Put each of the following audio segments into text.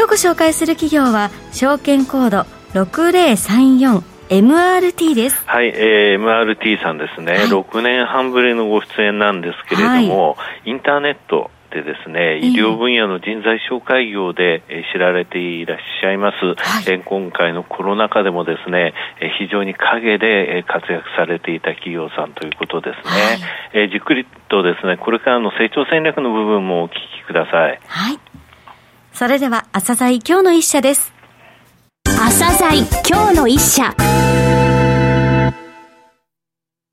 今日ご紹介する企業は証券コード 6034MRT です。はい、えー、MRT さんですね、はい、6年半ぶりのご出演なんですけれども、はい、インターネットでですね、医療分野の人材紹介業で知られていらっしゃいます、はい、今回のコロナ禍でもですね、非常に陰で活躍されていた企業さんということですね。はい、じっくりとですね、これからの成長戦略の部分もお聞きください。はい。それでは、朝鮮今日の一社です。朝鮮今日の一社。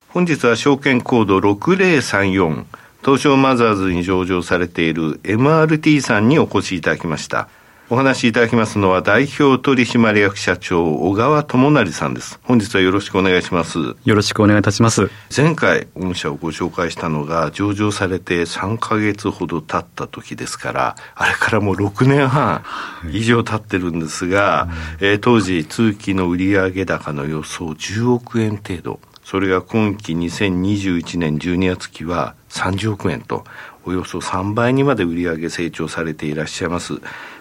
本日は証券コード6034東証マザーズに上場されている MRT さんにお越しいただきました。お話しいただきますのは代表取締役社長小川智成さんです。本日はよろしくお願いします。よろしくお願いいたします。前回御社をご紹介したのが上場されて3ヶ月ほど経った時ですから、あれからもう6年半以上経ってるんですが、えー、当時通期の売上高の予想10億円程度。それが今期2021年12月期は30億円と、およそ3倍にまで売上成長されていらっしゃいます。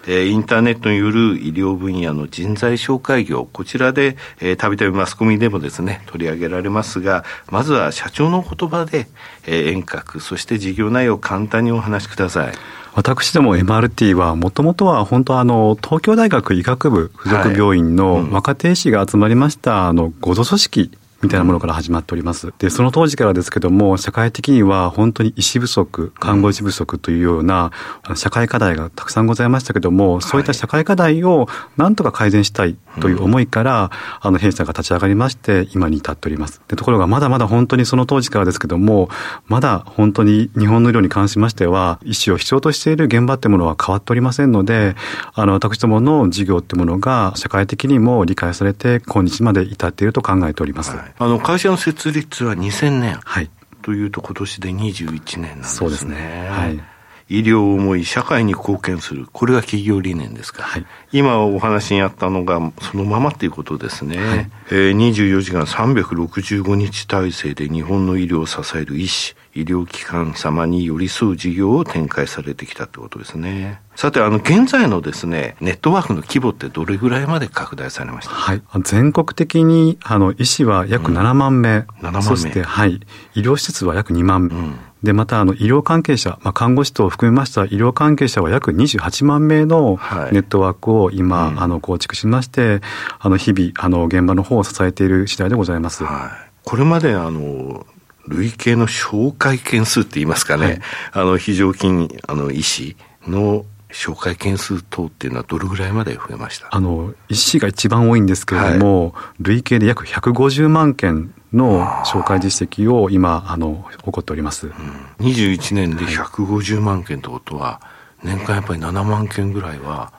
えー、インターネットによる医療分野の人材紹介業、こちらで、えー、たびたびマスコミでもですね、取り上げられますが、まずは社長の言葉で、えー、遠隔、そして事業内容を簡単にお話しください。私ども MRT はもともとは本当あの東京大学医学部附属病院の若手医師が集まりましたあの合同組織みたいなものから始まっております。で、その当時からですけども、社会的には本当に医師不足、看護師不足というような、社会課題がたくさんございましたけども、そういった社会課題をなんとか改善したいという思いから、あの、弊社が立ち上がりまして、今に至っております。で、ところがまだまだ本当にその当時からですけども、まだ本当に日本の医療に関しましては、医師を必要としている現場ってものは変わっておりませんので、あの、私どもの事業ってものが社会的にも理解されて、今日まで至っていると考えております。はいあの、会社の設立は2000年。はい。というと今年で21年なんですね。そうですね。はい。医療を思い、社会に貢献する。これが企業理念ですから。はい、今お話にあったのが、そのままっていうことですね。はい、えー、24時間365日体制で日本の医療を支える医師、医療機関様に寄り添う事業を展開されてきたってことですね。さて、あの、現在のですね、ネットワークの規模ってどれぐらいまで拡大されました？はい。全国的に、あの、医師は約7万名。うん、7万名。そして、はい。医療施設は約2万名。うんで、また、あの、医療関係者、まあ、看護師等を含めました医療関係者は約28万名のネットワークを今、はいうん、あの、構築しまして、あの、日々、あの、現場の方を支えている次第でございます。はい。これまで、あの、累計の紹介件数って言いますかね、はい、あの、非常勤、あの、医師の紹介件数等っていうのはどれぐらいまで増えました？あの、医師が一番多いんですけれども、はい、累計で約150万件の紹介実績を今、あの、起こっております。うん、21年で150万件ってことは、年間やっぱり7万件ぐらいは、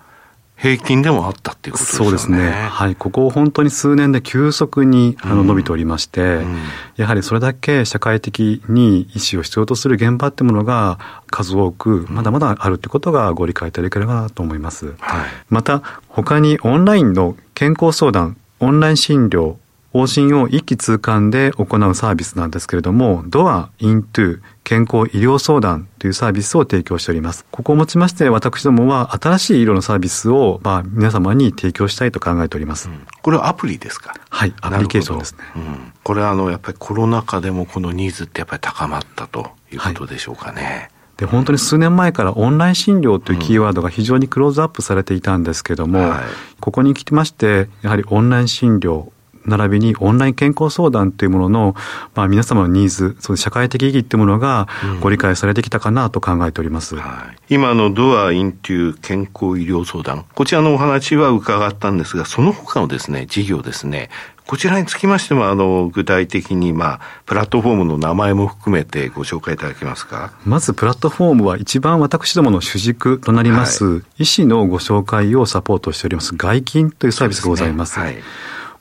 平均でもあったっていうことですね。そうですね。はい。ここ本当に数年で急速にあの伸びておりまして、うん、やはりそれだけ社会的に医師を必要とする現場ってものが数多くまだまだあるってことがご理解いただければと思います。はい、また、他にオンラインの健康相談、オンライン診療、往診を一気通貫で行うサービスなんですけれども、ドア、イントゥ、健康医療相談というサービスを提供しております。ここをもちまして、私どもは新しい医療のサービスを、まあ、皆様に提供したいと考えております。うん、これはアプリですか？はい、アプリケーションですね。うん、これはあの、やっぱりコロナ禍でもこのニーズってやっぱり高まったということでしょうかね。はいで、本当に数年前からオンライン診療というキーワードが非常にクローズアップされていたんですけども、うんはい、ここに来てまして、やはりオンライン診療、並びにオンライン健康相談というものの、まあ、皆様のニーズ、その社会的意義というものがご理解されてきたかなと考えております。うんはい、今のドアインという健康医療相談、こちらのお話は伺ったんですが、その他のですね、事業ですね、こちらにつきましても、あの、具体的に、まあ、プラットフォームの名前も含めてご紹介いただけますか？まず、プラットフォームは一番私どもの主軸となります、はい、医師のご紹介をサポートしております、外勤というサービスがございます。すね、はい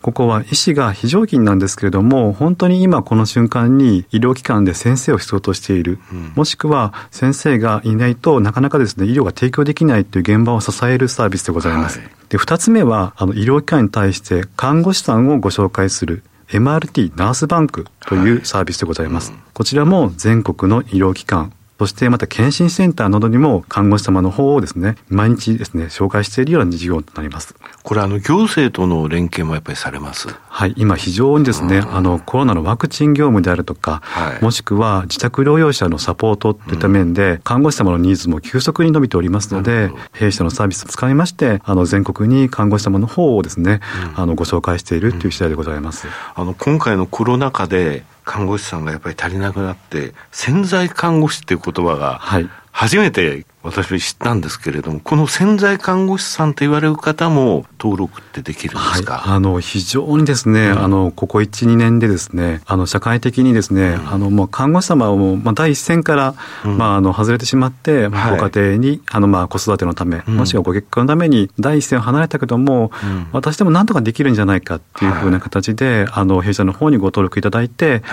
ここは医師が非常勤なんですけれども、本当に今この瞬間に医療機関で先生を必要としている、うん、もしくは先生がいないとなかなかですね、医療が提供できないという現場を支えるサービスでございます。はい、で、二つ目は、あの、医療機関に対して看護師さんをご紹介する。MRT ナースバンクというサービスでございます。はいうん、こちらも全国の医療機関、そしてまた検診センターなどにも看護師様の方をですね、毎日ですね、紹介しているような事業となります。これあの行政との連携もやっぱりされます？はい、今非常にですね、あのコロナのワクチン業務であるとか、はい、もしくは自宅療養者のサポートといった面で、うん、看護師様のニーズも急速に伸びておりますので、弊社のサービスを使いまして、あの全国に看護師様の方をですね、うん、あのご紹介しているという次第でございます。あの今回のコロナ禍で看護師さんがやっぱり足りなくなって、潜在看護師っていう言葉が、はい。初めて私は知ったんですけれども、この潜在看護師さんと言われる方も登録ってできるんですか、はい、あの、非常にですね、うん、あの、ここ1、2年でですね、あの、社会的にですね、うん、あの、もう看護師様を、まあ、第一線から、うん、まあ、あの、外れてしまって、まあ、ご家庭に、あの、まあ、子育てのため、もしくはご結婚のために、第一線を離れたけども、私でもなんとかできるんじゃないかっていうふうな形で、はい、あの、弊社の方にご登録いただいて、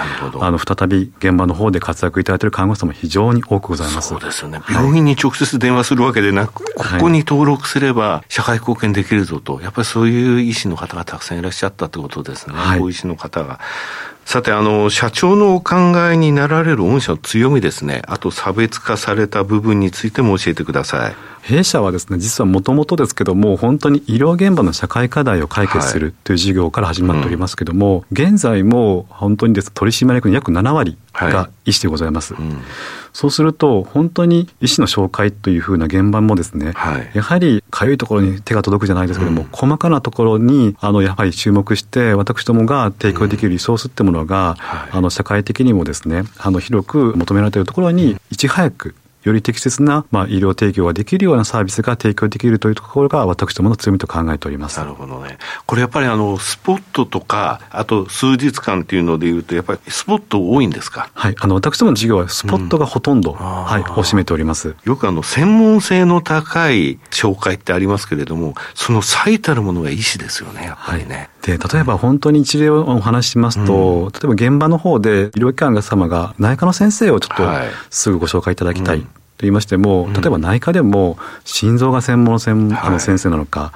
あの、再び現場の方で活躍いただいている看護師様非常に多くございます。そうですよね。病院に直接電話するわけでなく、ここに登録すれば社会貢献できるぞと、やっぱりそういう医師の方がたくさんいらっしゃったってことですね。はい、医師の方が。さて、あの、社長のお考えになられる御社の強みですね。あと差別化された部分についても教えてください。弊社はですね、実はもともとですけども、本当に医療現場の社会課題を解決するという事業から始まっておりますけども、はいうん、現在も本当にです、取締役の約7割が医師でございます。はいうん。そうすると、本当に医師の紹介というふうな現場もですね、はい、やはりかゆいところに手が届くじゃないですけども、うん、細かなところに、あの、やはり注目して、私どもが提供できるリソースってものが、うんはい、あの、社会的にもですね、あの、広く求められているところに、いち早くより適切な、まあ、医療提供ができるようなサービスが提供できるというところが、私どもの強みと考えております。なるほどね。これやっぱりあの、スポットとか、あと数日間っていうのでいうと、やっぱりスポット多いんですか？はい。あの、私どもの事業はスポットがほとんど、うん、はい、を占めております。よくあの、専門性の高い紹介ってありますけれども、その最たるものが医師ですよね、やっぱりね。はいで、例えば本当に一例をお話ししますと、うん、例えば現場の方で医療機関様が内科の先生をちょっとすぐご紹介いただきたい。と言いましても、例えば内科でも心臓が専門の専,、あの先生なのか、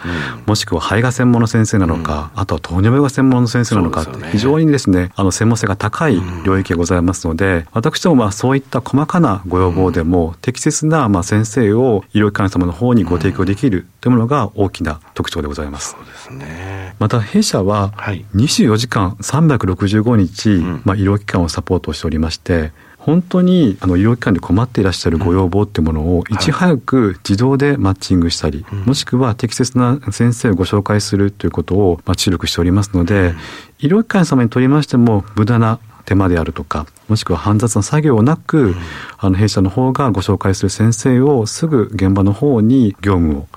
もしくは肺が専門の先生なのか、あとは糖尿病が専門の先生なのか、非常にですね、あの専門性が高い領域がございますので、私どもはそういった細かなご要望でも、適切なまあ先生を医療機関様の方にご提供できるというものが大きな特徴でございます。そうですね。また弊社は24時間365日、まあ、医療機関をサポートしておりまして、本当にあの医療機関で困っていらっしゃるご要望っていうものをい。ち早く自動でマッチングしたり、もしくは適切な先生をご紹介するということを注力しておりますので、医療機関様にとりましても無駄な手間であるとか、もしくは煩雑な作業なく、うん、あの弊社の方がご紹介する先生をすぐ現場の方に業務を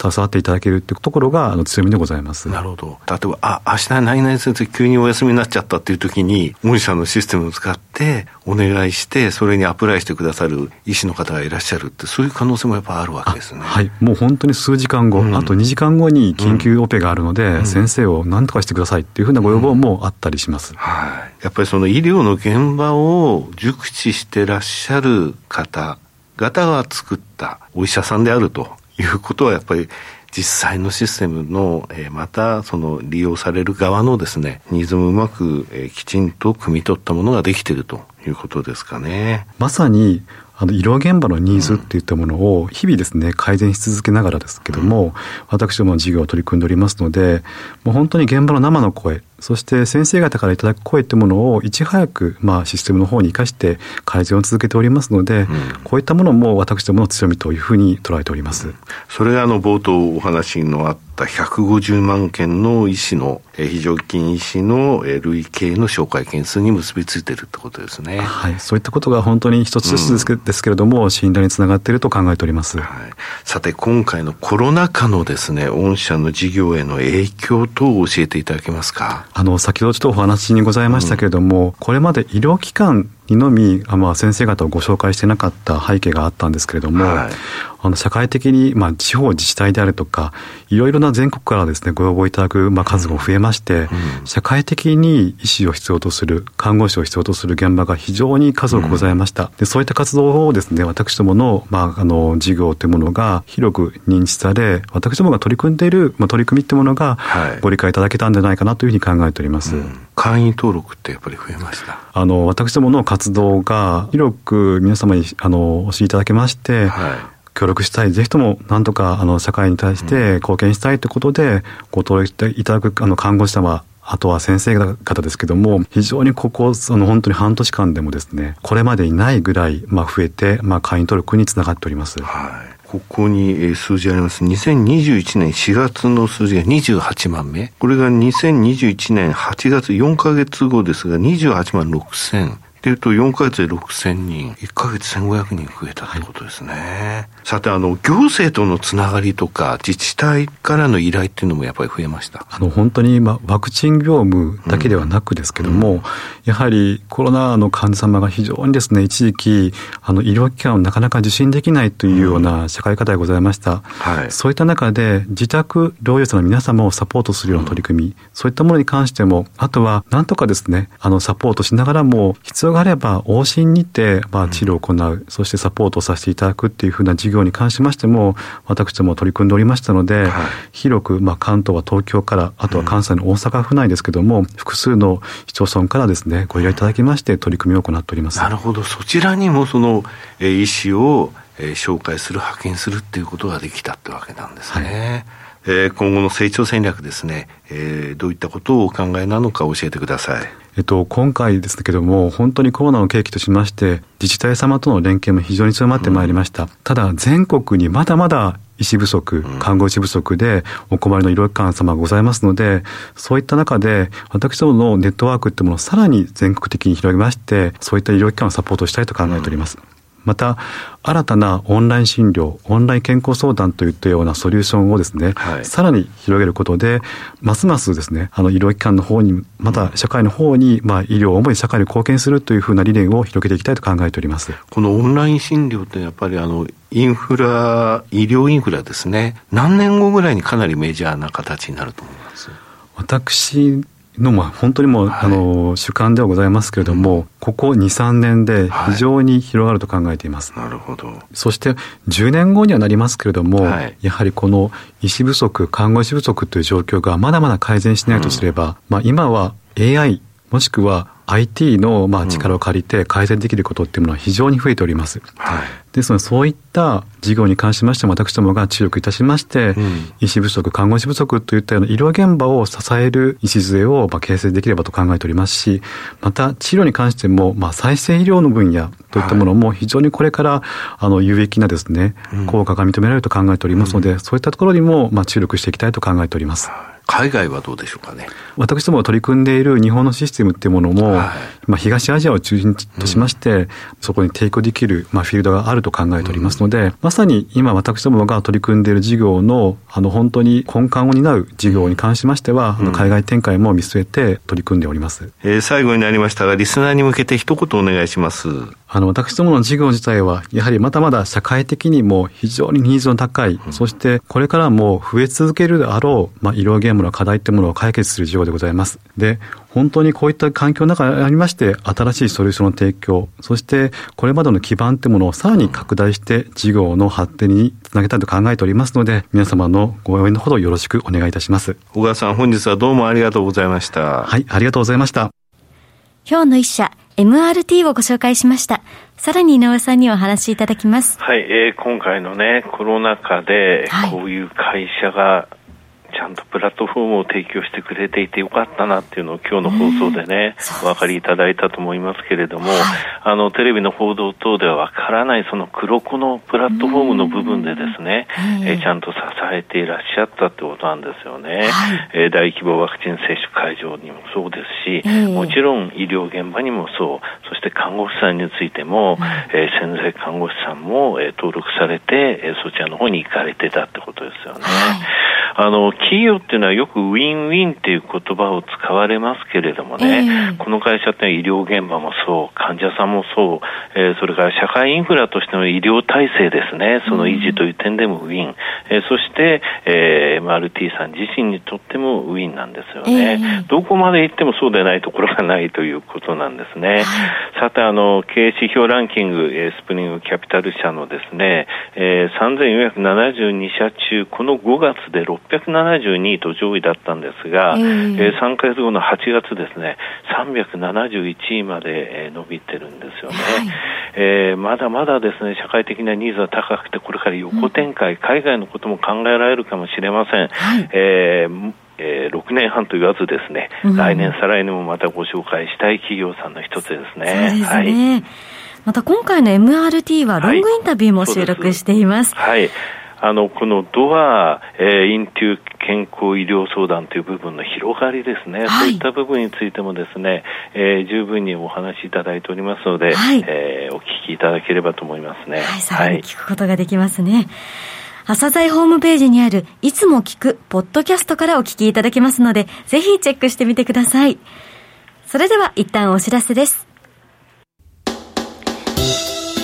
携わっていただけるっていうところがあの強みでございます。なるほど。例えば、あ、明日何々先生急にお休みになっちゃったっていう時に、森さんのシステムを使ってお願いして、それにアプライしてくださる医師の方がいらっしゃるって、そういう可能性もやっぱあるわけですね。はい。もう本当に数時間後、うん、あと2時間後に緊急オペがあるので、うん、先生を何とかしてくださいっていうふうなご要望もあったりします。はい。やっぱりその医療の現場を熟熟知してらっしゃる方々が作ったお医者さんであるということはやっぱり実際のシステムの、えー、またその利用される側のですね、ニーズもうまく、えー、きちんと汲み取ったものができているということですかね。まさにあの医療現場のニーズっていったものを日々ですね改善し続けながらですけども、私どもの事業を取り組んでおりますのでもう本当に現場の生の声そして先生方からいただく声ってものをいち早く、まあ、システムの方に生かして改善を続けておりますので、うん、こういったものも私どもの強みというふうに捉えております。うん、それがあの冒頭お話のあった150万件の医師の、え非常勤医師の、え累計の紹介件数に結びついているってことですね。はい。そういったことが本当に一つずつですけ,、れども、信頼につながっていると考えております。はい。さて、今回のコロナ禍のですね、御社の事業への影響等を教えていただけますか？あの、先ほどちょっとお話にございましたけれども、うん、これまで医療機関にのみ、まあ、先生方をご紹介してなかった背景があったんですけれども、はい、あの社会的に、まあ、地方自治体であるとか、いろいろな全国からですね、ご要望いただく、まあ、数が増えまして、うん、社会的に医師を必要とする、看護師を必要とする現場が非常に数多くございました。うん、でそういった活動をですね、私どもの、まあ、あの、事業というものが広く認知され、私どもが取り組んでいる、まあ、取り組みっていうものが、ご理解いただけたんじゃないかなというふうに考えております。うん、会員登録ってやっぱり増えました？あの、私どもの活動が広く皆様にあのお知りいただけまして、はい協力したい、ぜひともなんとかあの社会に対して貢献したいということで、ご登録いただくあの看護師様、あとは先生方ですけども、非常にここ、その本当に半年間でもですね、これまでにないぐらい、まあ、増えて、まあ、会員登録につながっております。はい。ここに数字あります。2021年4月の数字が28万名。これが2021年8月4ヶ月後ですが28万6千。っていうと、4ヶ月で6000人、1ヶ月1500人増えたということですね。はい、さて、あの、行政とのつながりとか、自治体からの依頼っていうのもやっぱり増えました。あの、本当に今、ワクチン業務だけではなくですけども、うん、やはりコロナの患者様が非常にですね、一時期、あの、医療機関をなかなか受診できないというような社会課題がございました。うん、はい。そういった中で、自宅療養者の皆様をサポートするような取り組み、うん、そういったものに関しても、あとは、なんとかですね、あの、サポートしながらも、必要があれば往診にて、まあ、治療を行う、うん、そしてサポートさせていただくっていうふうな事業に関しましても、私ども取り組んでおりましたので、はい、広く、まあ、関東は東京から、あとは関西の大阪府内ですけども、うん、複数の市町村からですね、ご依頼いただきまして、取り組みを行っております。なるほど。そちらにも、その、えー、医師を、えー、紹介する、派遣するっていうことができたってわけなんですね。はいえー、今後の成長戦略ですね、えー、どういったことをお考えなのか教えてください。えっと、今回ですけども、本当にコロナの契機としまして、自治体様との連携も非常に強まってまいりました。うん、ただ、全国にまだまだ医師不足、看護師不足でお困りの医療機関様がございますので、そういった中で、私どものネットワークってものをさらに全国的に広げまして、そういった医療機関をサポートしたいと考えております。うんまた、新たなオンライン診療、オンライン健康相談といったようなソリューションをですね、はい、さらに広げることで、ますますですね、あの医療機関の方に、また社会の方に、まあ医療を主に社会に貢献するというふうな理念を広げていきたいと考えております。このオンライン診療ってやっぱりあの、インフラ、医療インフラですね、何年後ぐらいにかなりメジャーな形になると思います？私のも本当にもう、はい、あの主観ではございますけれども、うん、ここ2、3年で非常に広がると考えています。はい、なるほど。そして10年後にはなりますけれども、はい、やはりこの医師不足、看護師不足という状況がまだまだ改善しないとすれば、うん、まあ今は AI もしくは IT のまあ力を借りて改善できることっていうものは非常に増えております。はい、ですので、そういった事業に関しましても、私どもが注力いたしまして、うん、医師不足、看護師不足といったような医療現場を支える礎をまあ形成できればと考えておりますし、また治療に関しても、まあ、再生医療の分野といったものも非常にこれから、あの、有益なですね、効果が認められると考えておりますので、うん、そういったところにも、まあ、注力していきたいと考えております。海外はどうでしょうかね。私どもが取り組んでいる日本のシステムっていうものも、はい、まあ、東アジアを中心としまして、うん、そこに提供できる、まあ、フィールドがあると考えておりますので、うん、まさに今私どもが取り組んでいる事業の、あの、本当に根幹を担う事業に関しましては、海外展開も見据えて取り組んでおります。えー、最後になりましたが、リスナーに向けて一言お願いします。あの、私どもの事業自体は、やはりまだまだ社会的にも非常にニーズの高い、そしてこれからも増え続けるであろう、まあ、医療現場の課題ってものを解決する事業でございます。で、本当にこういった環境の中にありまして、新しいソリューションの提供、そしてこれまでの基盤ってものをさらに拡大して事業の発展につなげたいと考えておりますので、皆様のご応援のほどよろしくお願いいたします。小川さん、本日はどうもありがとうございました。はい、ありがとうございました。今日の一社、MRT をご紹介しました。さらに井上さんにお話しいただきます。はい、えー、今回のね、コロナ禍で、こういう会社がちゃんとプラットフォームを提供してくれていてよかったなっていうのを今日の放送でね、お分かりいただいたと思いますけれども、はい、あの、テレビの報道等ではわからないその黒子のプラットフォームの部分でですね、えー、ちゃんと支えていらっしゃったってことなんですよね。はい、えー、大規模ワクチン接種会場にもそうですし、もちろん医療現場にもそう、そして看護婦さんについても、えー、潜在看護師さんも、えー、登録されて、えー、そちらの方に行かれてたってことですよね。はい。あの、企業っていうのはよくウィンウィンっていう言葉を使われますけれどもね、えー、この会社って医療現場もそう、患者さんもそう、えー、それから社会インフラとしての医療体制ですね、その維持という点でもウィン、うん、えー、そして、えー、MRT さん自身にとってもウィンなんですよね、どこまで行ってもそうでないところがないということなんですね。はい、さて、あの、経営指標ランキング、えー、スプリングキャピタル社のですね、えー、3472社中、この5月で672位と上位だったんですが、えー、えー、3か月後の8月ですね、371位まで、えー、伸びてるんですよね、はい、えー、まだまだですね、社会的なニーズは高くて、これから横展開、うん、海外のことも考えられるかもしれません。はい、えーえー、6年半と言わずですね、うん、来年、再来年もまたご紹介したい企業さんの一つですね。すね。はいまた今回の MRT はロングインタビューも収録しています。はい。あの、このドア、えー、インテュー健康医療相談という部分の広がりですね、はい、そういった部分についてもですね、えー、十分にお話しいただいておりますので、はい、えー、お聞きいただければと思いますね。はい、さらに聞くことができますね。朝鮮ホームページにある、いつも聞く、ポッドキャストからお聞きいただけますので、ぜひチェックしてみてください。それでは一旦お知らせです。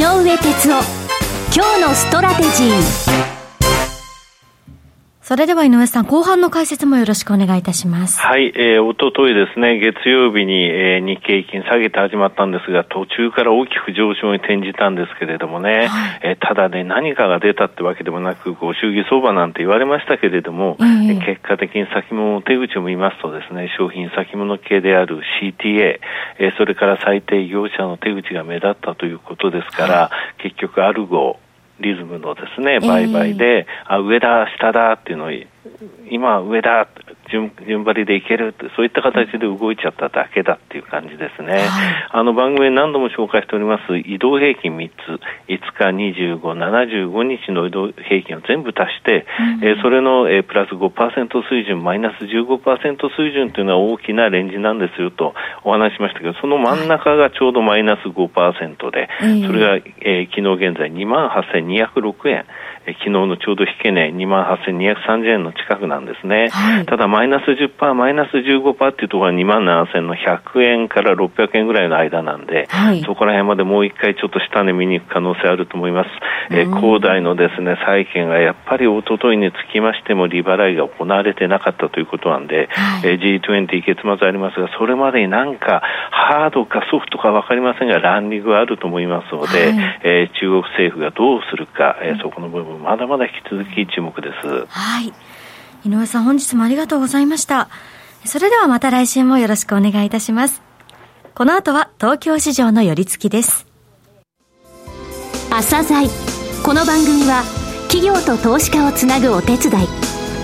上哲夫。今日のストラテジー。それでは井上さん、後半の解説もよろしくお願いいたします。はい、えー、おとといですね、月曜日に、えー、日経金下げて始まったんですが、途中から大きく上昇に転じたんですけれどもね、はい、えー、ただね、何かが出たってわけでもなく、ご祝儀相場なんて言われましたけれども、えー、結果的に先物手口を見ますとですね、商品先物系である CTA、えー、それから最低業者の手口が目立ったということですから、はい、結局アルゴ、リズムのですね、売買で、えー、あ、上だ、下だっていうのを、今上だ、順順張りでいけるそういった形で動いちゃっただけだっていう感じですね。はい、あの番組何度も紹介しております移動平均3つ、5日、25、75日の移動平均を全部足して、うん、えー、それの、えー、プラス5%水準、マイナス15%水準というのは大きなレンジなんですよとお話しましたけど、その真ん中がちょうどマイナス5%で、はい、それが、えー、昨日現在28,206円。昨日のちょうど引け値2万8230円の近くなんですね。はい、ただマイナス10%、マイナス15%っていうところは2万7000の100円から600円ぐらいの間なんで、はい、そこら辺までもう一回ちょっと下値見に行く可能性あると思います。えー、恒大のですね、債券がやっぱり一昨日につきましても利払いが行われてなかったということなんで、はい、えー、G20 月末ありますが、それまでになんかハードかソフトかわかりませんが、ランディングがあると思いますので、はい、えー、中国政府がどうするか、えー、そこの部分まだまだ引き続き注目です。はい。井上さん、本日もありがとうございました。それではまた来週もよろしくお願いいたします。この後は東京市場の寄り付きです。朝鮮この番組は企業と投資家をつなぐお手伝い、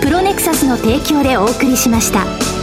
プロネクサスの提供でお送りしました。